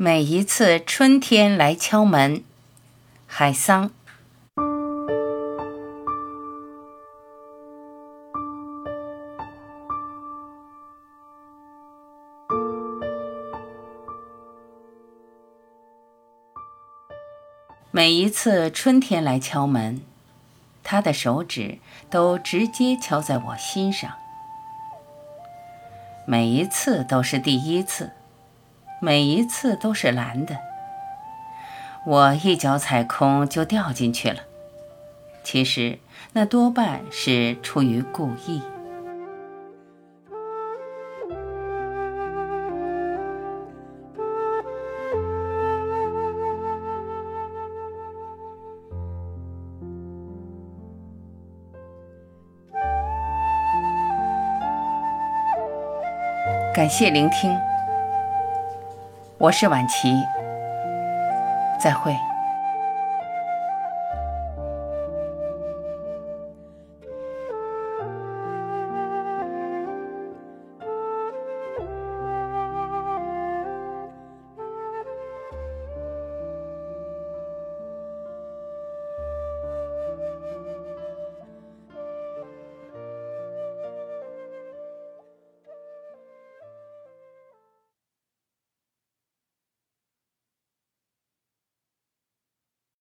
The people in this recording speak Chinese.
每一次春天来敲门，海桑。每一次春天来敲门，他的手指都直接敲在我心上。每一次都是第一次。每一次都是蓝的，我一脚踩空就掉进去了。其实那多半是出于故意。感谢聆听。我是晚琪，再会。